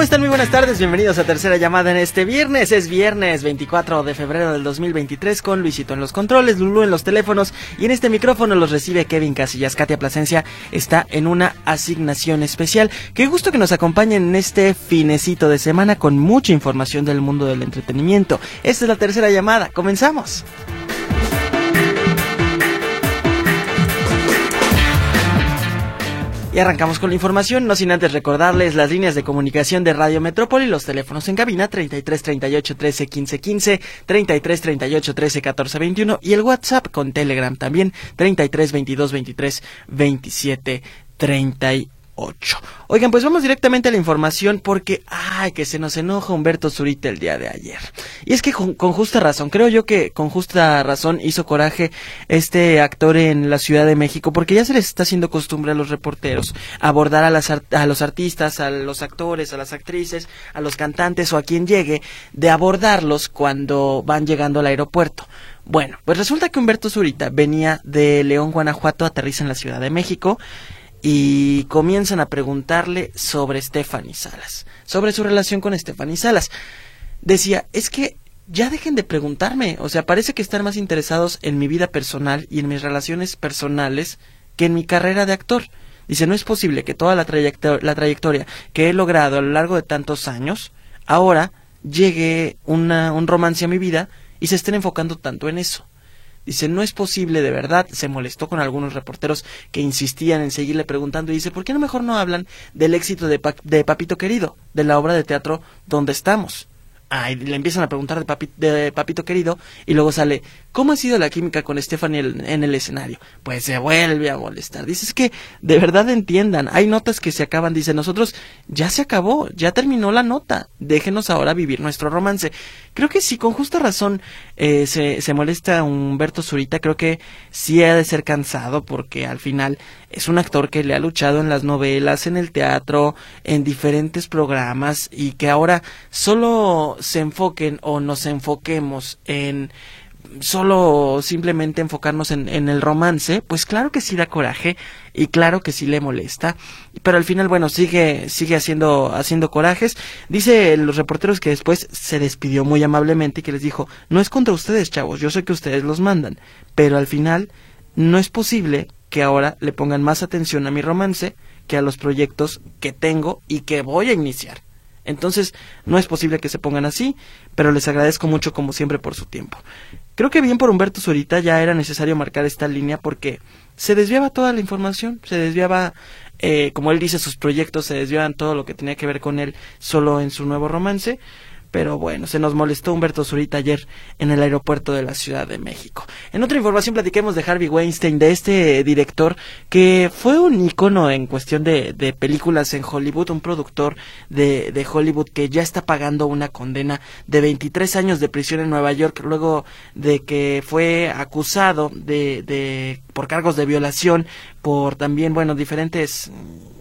¿Cómo están? Muy buenas tardes, bienvenidos a Tercera Llamada en este viernes. Es viernes 24 de febrero del 2023 con Luisito en los controles, Lulú en los teléfonos y en este micrófono los recibe Kevin Casillas. Katia Plasencia está en una asignación especial. Qué gusto que nos acompañen en este finecito de semana con mucha información del mundo del entretenimiento. Esta es la Tercera Llamada, comenzamos. Y arrancamos con la información, no sin antes recordarles las líneas de comunicación de Radio Metrópoli, los teléfonos en cabina 33 38 13 15 15, 33 38 13 14 21 y el WhatsApp con Telegram también 33 22 23 27 38. Oigan, pues vamos directamente a la información porque, ay, que se nos enoja Humberto Zurita el día de ayer. Y es que con, con, justa razón, creo yo que con justa razón hizo coraje este actor en la Ciudad de México porque ya se les está haciendo costumbre a los reporteros abordar a, las, a los artistas, a los actores, a las actrices, a los cantantes o a quien llegue, de abordarlos cuando van llegando al aeropuerto. Bueno, pues resulta que Humberto Zurita venía de León, Guanajuato, aterriza en la Ciudad de México y comienzan a preguntarle sobre Stephanie Salas, sobre su relación con Stephanie Salas. Decía, es que ya dejen de preguntarme, o sea, parece que están más interesados en mi vida personal y en mis relaciones personales que en mi carrera de actor. Dice, no es posible que toda la, la trayectoria que he logrado a lo largo de tantos años, ahora llegue una, un romance a mi vida y se estén enfocando tanto en eso. Dice, no es posible, de verdad. Se molestó con algunos reporteros que insistían en seguirle preguntando y dice, ¿por qué no mejor no hablan del éxito de, pa de Papito Querido, de la obra de teatro donde estamos? Ah, y le empiezan a preguntar de, papi, de, Papito Querido y luego sale, ¿cómo ha sido la química con Stephanie en, el escenario? Pues se vuelve a molestar. Dice, es que de verdad entiendan, hay notas que se acaban, dice, nosotros ya se acabó, ya terminó la nota, déjenos ahora vivir nuestro romance. Creo que sí, con justa razón eh, se, se molesta Humberto Zurita, creo que sí ha de ser cansado porque al final es un actor que le ha luchado en las novelas, en el teatro, en diferentes programas y que ahora solo se enfoquen o nos enfoquemos en solo simplemente enfocarnos en, en, el romance, pues claro que sí da coraje y claro que sí le molesta, pero al final bueno sigue sigue haciendo haciendo corajes. Dice los reporteros que después se despidió muy amablemente y que les dijo no es contra ustedes chavos, yo sé que ustedes los mandan, pero al final no es posible que ahora le pongan más atención a mi romance que a los proyectos que tengo y que voy a iniciar. Entonces, no es posible que se pongan así, pero les agradezco mucho como siempre por su tiempo. Creo que bien por Humberto Zurita ya era necesario marcar esta línea porque se desviaba toda la información, se desviaba, eh, como él dice, sus proyectos, se desviaban todo lo que tenía que ver con él solo en su nuevo romance. Pero bueno, se nos molestó Humberto Zurita ayer en el aeropuerto de la Ciudad de México. En otra información platiquemos de Harvey Weinstein, de este director que fue un icono en cuestión de, de películas en Hollywood, un productor de, de, Hollywood que ya está pagando una condena de 23 años de prisión en Nueva York luego de que fue acusado de, de por cargos de violación, por también, bueno, diferentes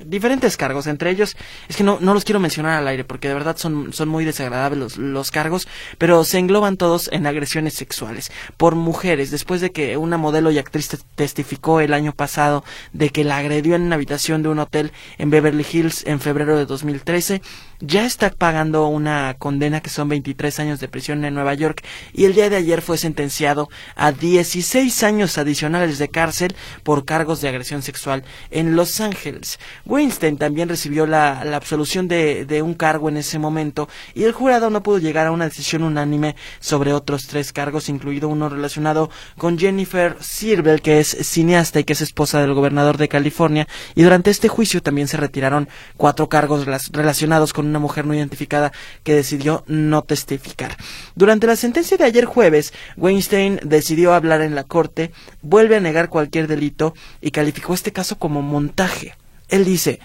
diferentes cargos, entre ellos, es que no, no los quiero mencionar al aire porque de verdad son, son muy desagradables los, los cargos, pero se engloban todos en agresiones sexuales por mujeres, después de que una modelo y actriz testificó el año pasado de que la agredió en una habitación de un hotel en Beverly Hills en febrero de 2013, ya está pagando una condena que son 23 años de prisión en Nueva York y el día de ayer fue sentenciado a 16 años adicionales de cárcel por cargos de agresión sexual en Los Ángeles. Weinstein también recibió la, absolución de, de, un cargo en ese momento y el jurado no pudo llegar a una decisión unánime sobre otros tres cargos, incluido uno relacionado con Jennifer Sirvel, que es cineasta y que es esposa del gobernador de California, y durante este juicio también se retiraron cuatro cargos relacionados con una mujer no identificada que decidió no testificar. Durante la sentencia de ayer jueves, Weinstein decidió hablar en la corte, vuelve a negar cualquier delito y calificó este caso como montaje. Él dice,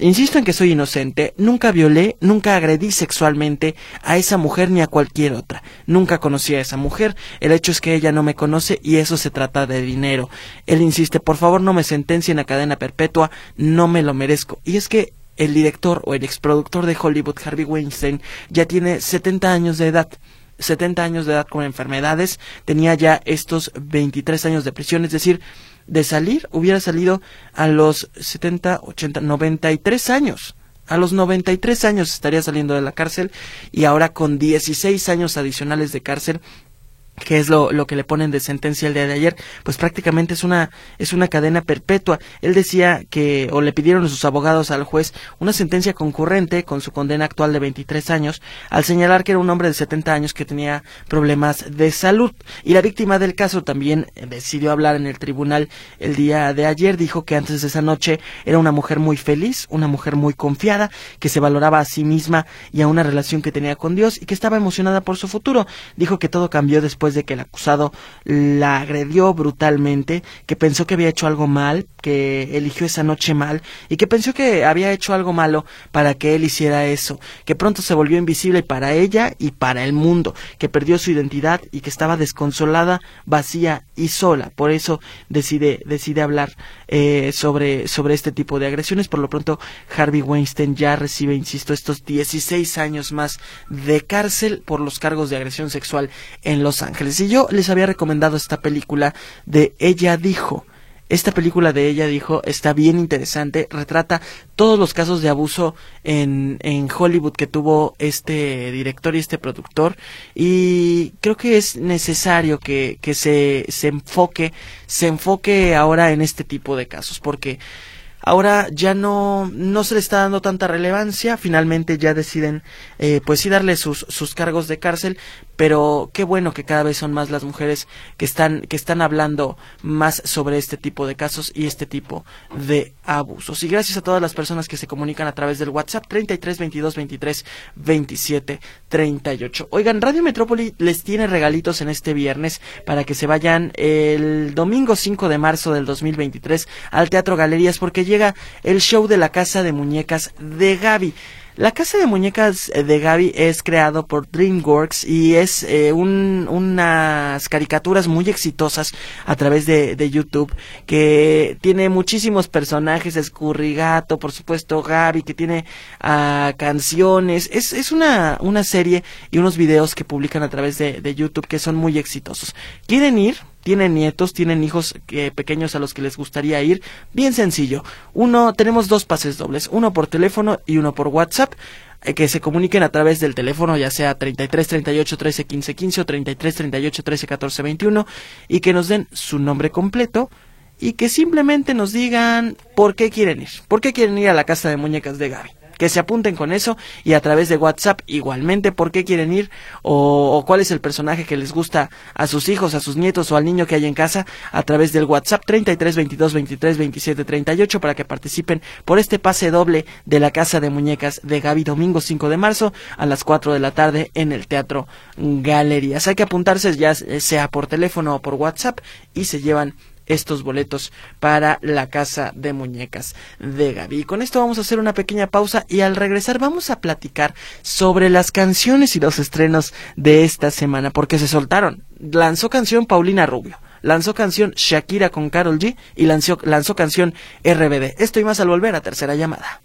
insisto en que soy inocente, nunca violé, nunca agredí sexualmente a esa mujer ni a cualquier otra. Nunca conocí a esa mujer, el hecho es que ella no me conoce y eso se trata de dinero. Él insiste, por favor no me sentencien a cadena perpetua, no me lo merezco. Y es que el director o el exproductor de Hollywood, Harvey Weinstein, ya tiene 70 años de edad. 70 años de edad con enfermedades, tenía ya estos 23 años de prisión, es decir, de salir, hubiera salido a los 70, 80, 93 años. A los 93 años estaría saliendo de la cárcel y ahora con 16 años adicionales de cárcel que es lo, lo, que le ponen de sentencia el día de ayer, pues prácticamente es una, es una cadena perpetua. Él decía que, o le pidieron a sus abogados al juez una sentencia concurrente con su condena actual de 23 años, al señalar que era un hombre de 70 años que tenía problemas de salud. Y la víctima del caso también decidió hablar en el tribunal el día de ayer, dijo que antes de esa noche era una mujer muy feliz, una mujer muy confiada, que se valoraba a sí misma y a una relación que tenía con Dios y que estaba emocionada por su futuro. Dijo que todo cambió después de que el acusado la agredió brutalmente, que pensó que había hecho algo mal, que eligió esa noche mal y que pensó que había hecho algo malo para que él hiciera eso, que pronto se volvió invisible para ella y para el mundo, que perdió su identidad y que estaba desconsolada, vacía y sola. Por eso decide, decide hablar eh, sobre, sobre este tipo de agresiones. Por lo pronto, Harvey Weinstein ya recibe, insisto, estos 16 años más de cárcel por los cargos de agresión sexual en Los Ángeles. Ángeles. Y yo les había recomendado esta película de Ella dijo. Esta película de ella dijo está bien interesante, retrata todos los casos de abuso en, en Hollywood que tuvo este director y este productor y creo que es necesario que, que se, se enfoque, se enfoque ahora en este tipo de casos porque ahora ya no, no se le está dando tanta relevancia, finalmente ya deciden eh, pues sí darle sus, sus cargos de cárcel, pero qué bueno que cada vez son más las mujeres que están, que están hablando más sobre este tipo de casos y este tipo de abusos. Y gracias a todas las personas que se comunican a través del WhatsApp 33 22 23 27 38. Oigan, Radio Metrópoli les tiene regalitos en este viernes para que se vayan el domingo 5 de marzo del 2023 al Teatro Galerías porque llega el show de la Casa de Muñecas de Gaby. La casa de muñecas eh, de Gaby es creado por DreamWorks y es eh, un, unas caricaturas muy exitosas a través de, de, YouTube que tiene muchísimos personajes, Escurrigato, por supuesto Gaby, que tiene uh, canciones. Es, es una, una serie y unos videos que publican a través de, de YouTube que son muy exitosos. ¿Quieren ir? Tienen nietos, tienen hijos pequeños a los que les gustaría ir, bien sencillo. Uno, tenemos dos pases dobles, uno por teléfono y uno por WhatsApp eh, que se comuniquen a través del teléfono, ya sea 33 38 13 15 15 o 33 38 13 14 21 y que nos den su nombre completo y que simplemente nos digan por qué quieren ir, por qué quieren ir a la casa de muñecas de Gaby que se apunten con eso y a través de WhatsApp igualmente por qué quieren ir o, cuál es el personaje que les gusta a sus hijos, a sus nietos o al niño que hay en casa a través del WhatsApp 33 22 23 27 38 para que participen por este pase doble de la Casa de Muñecas de Gaby domingo 5 de marzo a las 4 de la tarde en el Teatro Galerías. Hay que apuntarse ya sea por teléfono o por WhatsApp y se llevan estos boletos para la casa de muñecas de Gaby. Y con esto vamos a hacer una pequeña pausa y al regresar vamos a platicar sobre las canciones y los estrenos de esta semana porque se soltaron. Lanzó canción Paulina Rubio lanzó canción Shakira con Carol G y lanzó, lanzó canción RBD. Esto y más al volver a tercera llamada.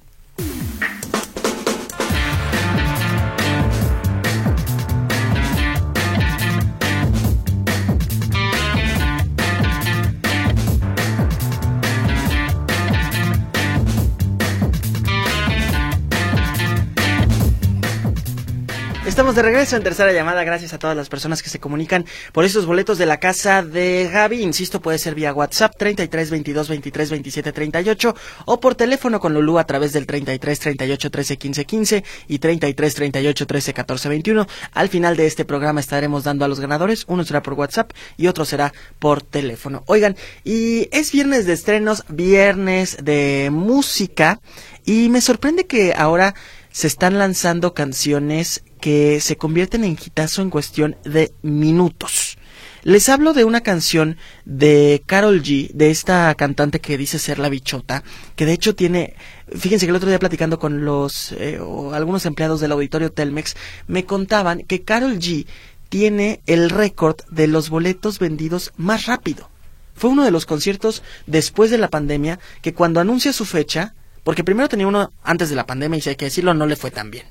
Estamos de regreso en tercera llamada. Gracias a todas las personas que se comunican por estos boletos de la casa de Gaby. Insisto, puede ser vía WhatsApp 33 22 23 27 38 o por teléfono con Lulu a través del 33 38 13 15 15 y 33 38 13 14 21. Al final de este programa estaremos dando a los ganadores. Uno será por WhatsApp y otro será por teléfono. Oigan, y es viernes de estrenos, viernes de música y me sorprende que ahora se están lanzando canciones que se convierten en hitazo en cuestión de minutos. Les hablo de una canción de Carol G, de esta cantante que dice ser la bichota, que de hecho tiene, fíjense que el otro día platicando con los eh, o algunos empleados del auditorio Telmex, me contaban que Carol G tiene el récord de los boletos vendidos más rápido. Fue uno de los conciertos después de la pandemia que cuando anuncia su fecha, porque primero tenía uno antes de la pandemia y si hay que decirlo no le fue tan bien,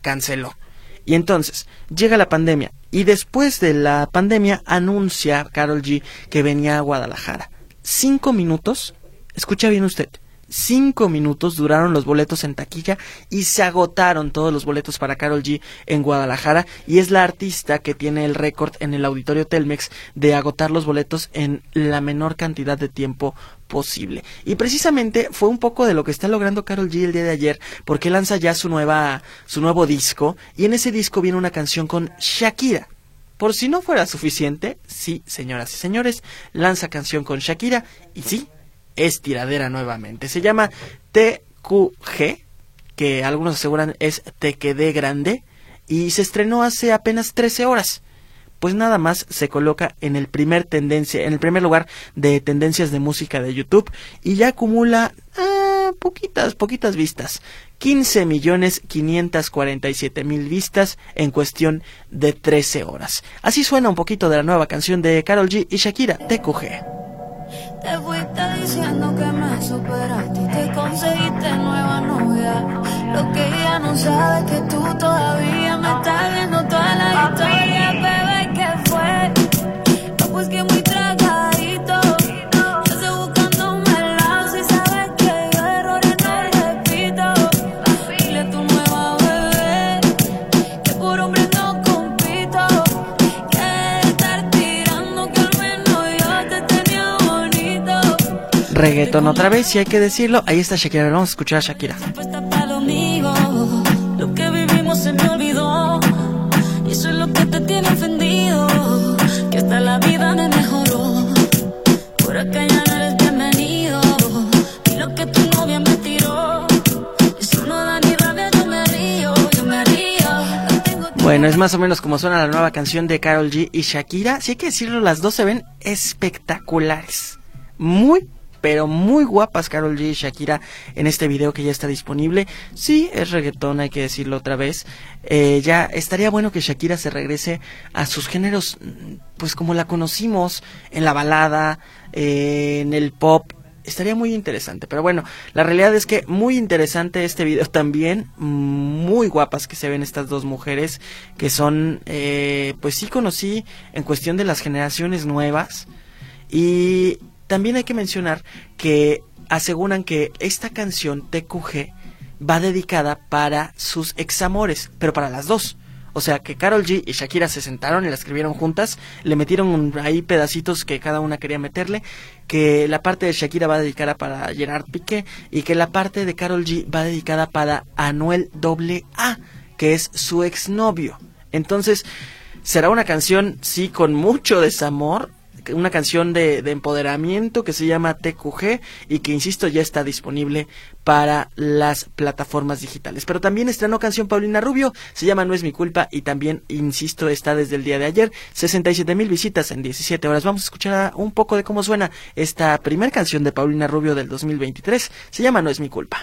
canceló. Y entonces llega la pandemia y después de la pandemia anuncia Carol G que venía a Guadalajara. Cinco minutos, escucha bien usted, cinco minutos duraron los boletos en taquilla y se agotaron todos los boletos para Carol G en Guadalajara y es la artista que tiene el récord en el auditorio Telmex de agotar los boletos en la menor cantidad de tiempo posible. Y precisamente fue un poco de lo que está logrando Carol G el día de ayer, porque lanza ya su nueva su nuevo disco y en ese disco viene una canción con Shakira. Por si no fuera suficiente, sí, señoras y señores, lanza canción con Shakira y sí, es tiradera nuevamente. Se llama TQG, que algunos aseguran es Te quedé grande, y se estrenó hace apenas 13 horas. Pues nada más se coloca en el primer tendencia, en el primer lugar de tendencias de música de YouTube y ya acumula ah, poquitas, poquitas vistas. 15 millones 547 mil vistas en cuestión de 13 horas. Así suena un poquito de la nueva canción de Carol G y Shakira, TQG. Te fuiste diciendo que me superaste y te conseguiste nueva novia. Lo que ella no sabe es que tú todavía me estás viendo toda la historia. Reggaeton otra vez, y hay que decirlo. Ahí está Shakira, vamos a escuchar a Shakira. Bueno, es más o menos como suena la nueva canción de Carol G y Shakira. Sí hay que decirlo, las dos se ven espectaculares. Muy pero muy guapas Carol G y Shakira en este video que ya está disponible. Sí, es reggaetón, hay que decirlo otra vez. Eh, ya estaría bueno que Shakira se regrese a sus géneros, pues como la conocimos, en la balada, eh, en el pop. Estaría muy interesante, pero bueno, la realidad es que muy interesante este video también, muy guapas que se ven estas dos mujeres, que son, eh, pues sí conocí en cuestión de las generaciones nuevas, y también hay que mencionar que aseguran que esta canción TQG va dedicada para sus examores, pero para las dos. O sea, que Carol G y Shakira se sentaron y la escribieron juntas, le metieron ahí pedacitos que cada una quería meterle, que la parte de Shakira va dedicada para Gerard Piqué y que la parte de Carol G va dedicada para Anuel AA, que es su exnovio. Entonces, será una canción, sí, con mucho desamor, una canción de, empoderamiento que se llama TQG y que, insisto, ya está disponible para las plataformas digitales. Pero también estrenó canción Paulina Rubio, se llama No es mi culpa y también, insisto, está desde el día de ayer, 67 mil visitas en 17 horas. Vamos a escuchar un poco de cómo suena esta primera canción de Paulina Rubio del 2023, se llama No es mi culpa.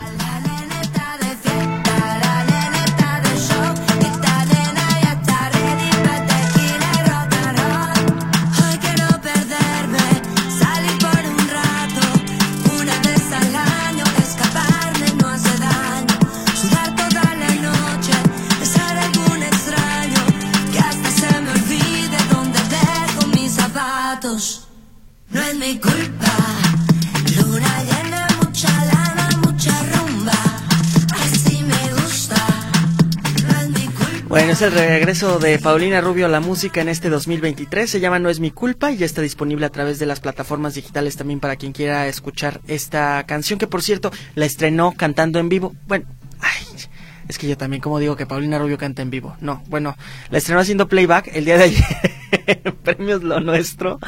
Bueno, es el regreso de Paulina Rubio a la música en este 2023. Se llama No es mi culpa y ya está disponible a través de las plataformas digitales también para quien quiera escuchar esta canción que por cierto la estrenó cantando en vivo. Bueno, ay, es que yo también como digo que Paulina Rubio canta en vivo. No, bueno, la estrenó haciendo playback el día de ayer. Premios Lo Nuestro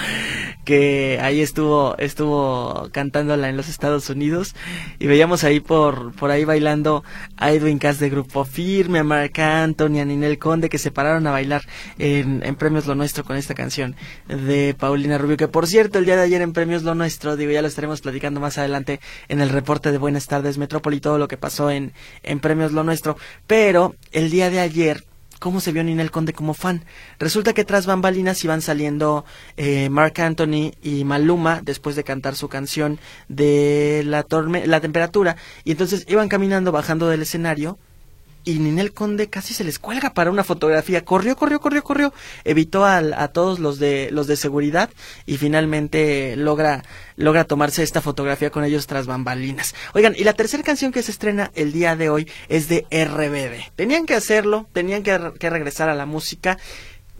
que ahí estuvo, estuvo cantándola en los Estados Unidos y veíamos ahí por, por ahí bailando a Edwin Cass de Grupo Firme, a Marc Anthony, a Ninel Conde que se pararon a bailar en, en Premios Lo Nuestro con esta canción de Paulina Rubio, que por cierto el día de ayer en Premios Lo Nuestro, digo ya lo estaremos platicando más adelante en el reporte de Buenas tardes Metrópoli, todo lo que pasó en, en Premios Lo Nuestro, pero el día de ayer cómo se vio Ninel Conde como fan. Resulta que tras bambalinas iban saliendo eh, Mark Anthony y Maluma después de cantar su canción de la, la temperatura y entonces iban caminando bajando del escenario y Ninel Conde casi se les cuelga para una fotografía. Corrió, corrió, corrió, corrió. Evitó a, todos los de, los de seguridad y finalmente logra, logra tomarse esta fotografía con ellos tras bambalinas. Oigan, y la tercera canción que se estrena el día de hoy es de RBD. Tenían que hacerlo, tenían que, que regresar a la música.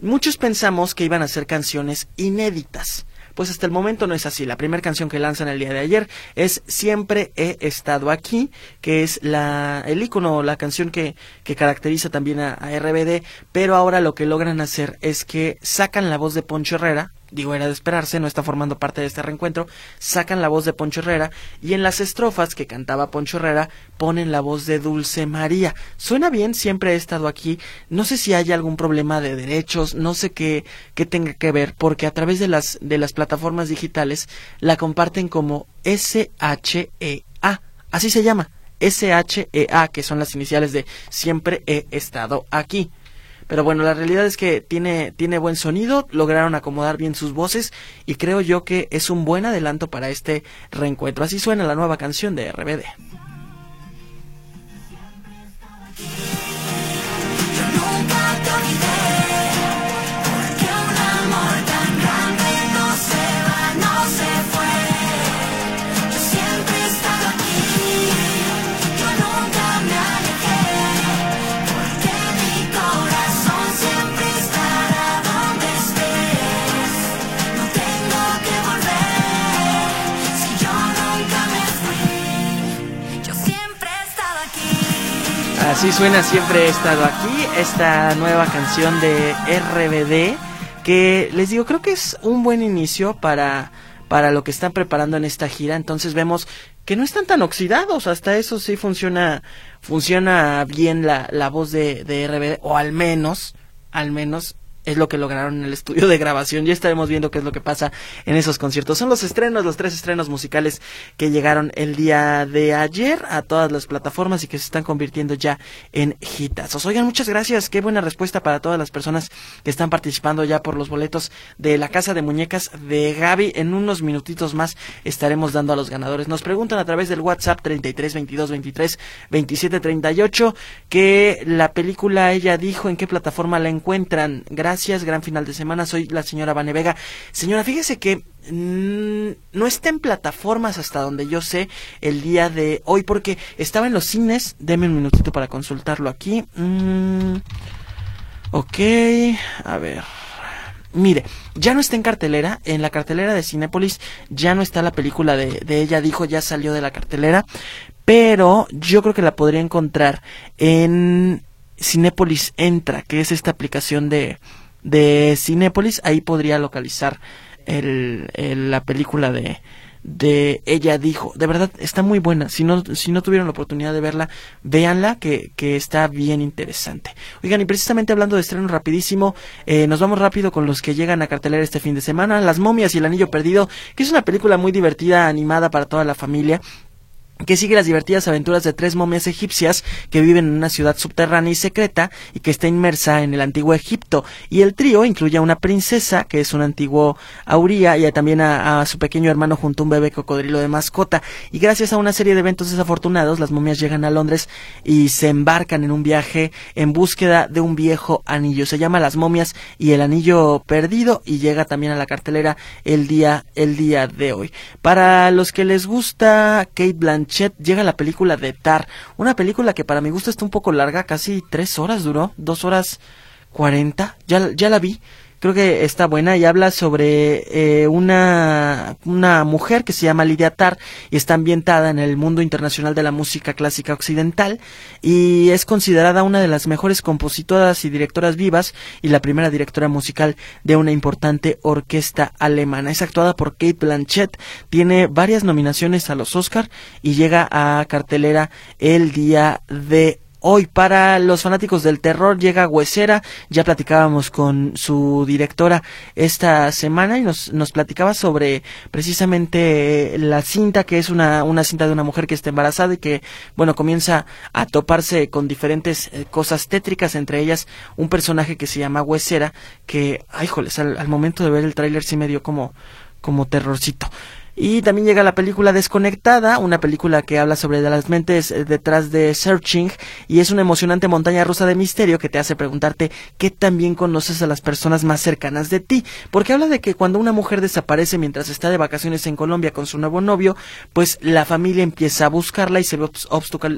Muchos pensamos que iban a ser canciones inéditas pues hasta el momento no es así. La primera canción que lanzan el día de ayer es Siempre he estado aquí, que es la, el icono, la canción que, que caracteriza también a, a RBD, pero ahora lo que logran hacer es que sacan la voz de Poncho Herrera, digo era de esperarse, no está formando parte de este reencuentro, sacan la voz de Poncho Herrera y en las estrofas que cantaba Poncho Herrera ponen la voz de Dulce María. Suena bien, siempre he estado aquí, no sé si hay algún problema de derechos, no sé qué, qué tenga que ver, porque a través de las, de las plataformas digitales la comparten como S-H-E-A, así se llama, S-H-E-A, que son las iniciales de siempre he estado aquí. Pero bueno, la realidad es que tiene, tiene buen sonido, lograron acomodar bien sus voces y creo yo que es un buen adelanto para este reencuentro. Así suena la nueva canción de RBD. Así suena siempre he estado aquí, esta nueva canción de RBD, que les digo, creo que es un buen inicio para, para lo que están preparando en esta gira. Entonces vemos que no están tan oxidados, hasta eso sí funciona, funciona bien la, la voz de, de RBD, o al menos, al menos es lo que lograron en el estudio de grabación. Ya estaremos viendo qué es lo que pasa en esos conciertos. Son los estrenos, los tres estrenos musicales que llegaron el día de ayer a todas las plataformas y que se están convirtiendo ya en hitazos. Oigan, muchas gracias. Qué buena respuesta para todas las personas que están participando ya por los boletos de la Casa de Muñecas de Gaby. En unos minutitos más estaremos dando a los ganadores. Nos preguntan a través del WhatsApp 33 22 23 27 38 que la película ella dijo en qué plataforma la encuentran. Gracias, gran final de semana. Soy la señora Vane Vega. Señora, fíjese que mm, no está en plataformas hasta donde yo sé el día de hoy porque estaba en los cines. Deme un minutito para consultarlo aquí. Mm, ok, a ver. Mire, ya no está en cartelera, en la cartelera de Cinépolis ya no está la película de, de, ella, dijo, ya salió de la cartelera, pero yo creo que la podría encontrar en Cinépolis Entra, que es esta aplicación de, de Cinépolis, ahí podría localizar el, la película de, de Ella dijo. De verdad, está muy buena. Si no, si no tuvieron la oportunidad de verla, véanla, que, que está bien interesante. Oigan, y precisamente hablando de estreno rapidísimo, eh, nos vamos rápido con los que llegan a cartelera este fin de semana. Las momias y el anillo perdido, que es una película muy divertida, animada para toda la familia que sigue las divertidas aventuras de tres momias egipcias que viven en una ciudad subterránea y secreta y que está inmersa en el antiguo Egipto. Y el trío incluye a una princesa, que es un antiguo auría, y también a, su pequeño hermano junto a un bebé cocodrilo de mascota. Y gracias a una serie de eventos desafortunados, las momias llegan a Londres y se embarcan en un viaje en búsqueda de un viejo anillo. Se llama Las momias y el anillo perdido y llega también a la cartelera el día, el día de hoy. Para los que les gusta Kate Blanchett, llega la película de Tar, una película que para mi gusto está un poco larga, casi tres horas duró, dos horas cuarenta, ya, ya la vi, creo que está buena y habla sobre eh, una, una mujer que se llama Lidia Tar y está ambientada en el mundo internacional de la música clásica occidental y es considerada una de las mejores compositoras y directoras vivas y la primera directora musical de una importante orquesta alemana. Es actuada por Kate Blanchett, tiene varias nominaciones a los Oscar y llega a cartelera el día de Hoy para los fanáticos del terror llega Huesera, ya platicábamos con su directora esta semana y nos, nos platicaba sobre precisamente la cinta, que es una, una cinta de una mujer que está embarazada y que, bueno, comienza a toparse con diferentes eh, cosas tétricas, entre ellas un personaje que se llama Huesera, que, ay, joles, al, al momento de ver el tráiler sí me dio como, como terrorcito. Y también llega la película Desconectada, una película que habla sobre las mentes eh, detrás de Searching y es una emocionante montaña rusa de misterio que te hace preguntarte qué también conoces a las personas más cercanas de ti. Porque habla de que cuando una mujer desaparece mientras está de vacaciones en Colombia con su nuevo novio, pues la familia empieza a buscarla y se ve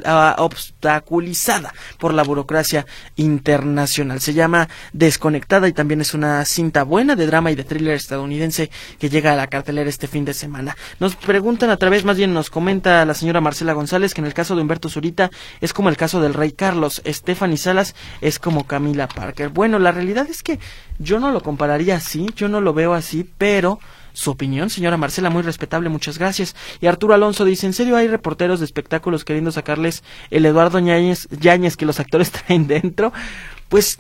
ah, obstaculizada por la burocracia internacional. Se llama Desconectada y también es una cinta buena de drama y de thriller estadounidense que llega a la cartelera este fin de semana. Nos preguntan a través, más bien nos comenta la señora Marcela González que en el caso de Humberto Zurita es como el caso del rey Carlos, Stephanie Salas es como Camila Parker. Bueno, la realidad es que yo no lo compararía así, yo no lo veo así, pero su opinión, señora Marcela, muy respetable, muchas gracias. Y Arturo Alonso dice, ¿en serio hay reporteros de espectáculos queriendo sacarles el Eduardo Yáñez, que los actores traen dentro? Pues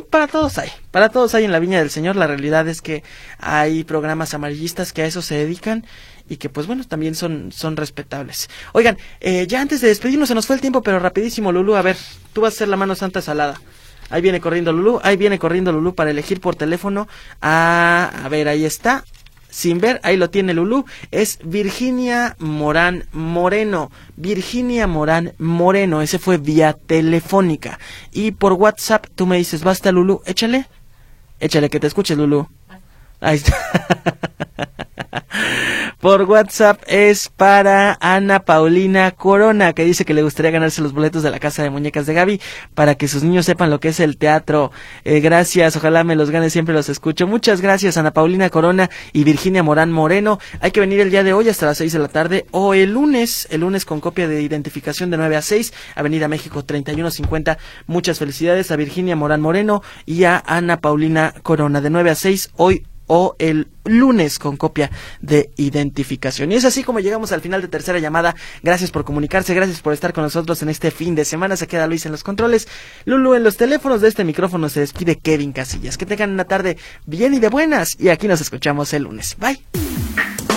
para todos hay, para todos hay en la Viña del Señor. La realidad es que hay programas amarillistas que a eso se dedican y que pues bueno, también son, son respetables. Oigan, eh, ya antes de despedirnos se nos fue el tiempo, pero rapidísimo, Lulu, a ver, tú vas a ser la mano santa salada. Ahí viene corriendo Lulu, ahí viene corriendo Lulu para elegir por teléfono. a ver, ahí está sin ver, ahí lo tiene Lulú, es Virginia Morán Moreno. Virginia Morán Moreno, ese fue vía telefónica. Y por WhatsApp tú me dices, basta Lulú, échale, échale que te escuches Lulú. Ahí está. por WhatsApp es para Ana Paulina Corona, que dice que le gustaría ganarse los boletos de la Casa de Muñecas de Gaby para que sus niños sepan lo que es el teatro. Eh, gracias, ojalá me los gane, siempre los escucho. Muchas gracias, Ana Paulina Corona y Virginia Morán Moreno. Hay que venir el día de hoy hasta las 6 de la tarde o el lunes, el lunes con copia de identificación de 9 a 6, Avenida México 3150. Muchas felicidades a Virginia Morán Moreno y a Ana Paulina Corona de 9 a 6 hoy o el lunes con copia de identificación. Y es así como llegamos al final de tercera llamada. Gracias por comunicarse, gracias por estar con nosotros en este fin de semana. Se queda Luis en los controles, Lulu en los teléfonos de este micrófono. Se despide Kevin Casillas. Que tengan una tarde bien y de buenas. Y aquí nos escuchamos el lunes. Bye.